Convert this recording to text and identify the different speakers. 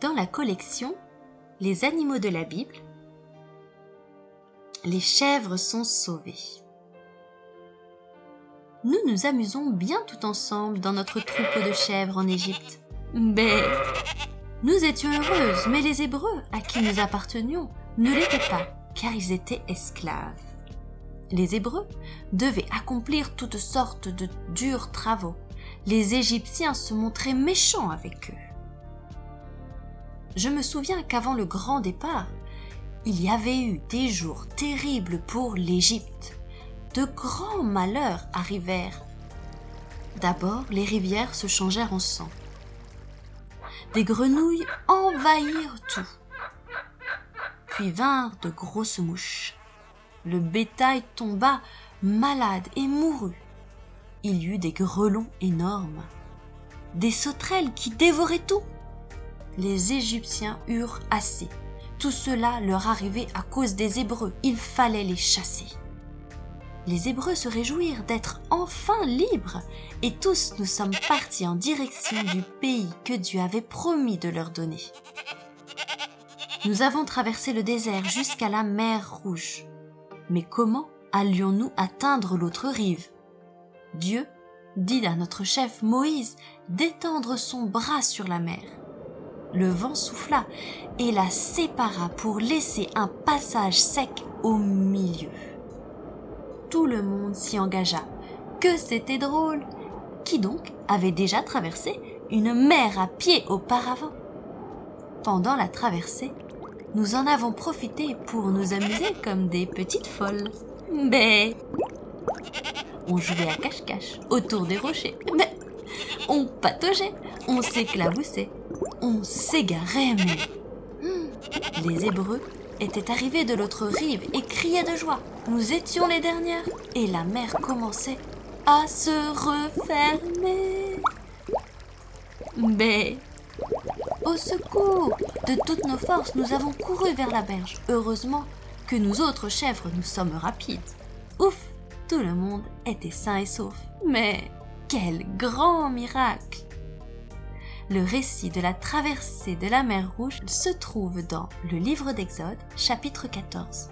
Speaker 1: Dans la collection Les animaux de la Bible, les chèvres sont sauvées. Nous nous amusons bien tout ensemble dans notre troupeau de chèvres en Égypte. Mais nous étions heureuses, mais les Hébreux à qui nous appartenions ne l'étaient pas, car ils étaient esclaves. Les Hébreux devaient accomplir toutes sortes de durs travaux. Les Égyptiens se montraient méchants avec eux. Je me souviens qu'avant le grand départ, il y avait eu des jours terribles pour l'Égypte. De grands malheurs arrivèrent. D'abord, les rivières se changèrent en sang des grenouilles envahirent tout. Puis vinrent de grosses mouches. Le bétail tomba malade et mourut. Il y eut des grelons énormes, des sauterelles qui dévoraient tout. Les Égyptiens eurent assez. Tout cela leur arrivait à cause des Hébreux. Il fallait les chasser les Hébreux se réjouirent d'être enfin libres, et tous nous sommes partis en direction du pays que Dieu avait promis de leur donner. Nous avons traversé le désert jusqu'à la mer Rouge. Mais comment allions-nous atteindre l'autre rive? Dieu dit à notre chef Moïse d'étendre son bras sur la mer. Le vent souffla et la sépara pour laisser un passage sec au milieu tout le monde s'y engagea. Que c'était drôle Qui donc avait déjà traversé une mer à pied auparavant? Pendant la traversée, nous en avons profité pour nous amuser comme des petites folles. Mais on jouait à cache-cache autour des rochers. On pataugeait, on s'éclaboussait, on s'égarait, hmm, les Hébreux étaient arrivés de l'autre rive et criaient de joie. Nous étions les dernières et la mer commençait à se refermer. Mais au secours De toutes nos forces, nous avons couru vers la berge. Heureusement que nous autres chèvres, nous sommes rapides. Ouf Tout le monde était sain et sauf. Mais quel grand miracle le récit de la traversée de la mer Rouge se trouve dans le livre d'Exode, chapitre 14.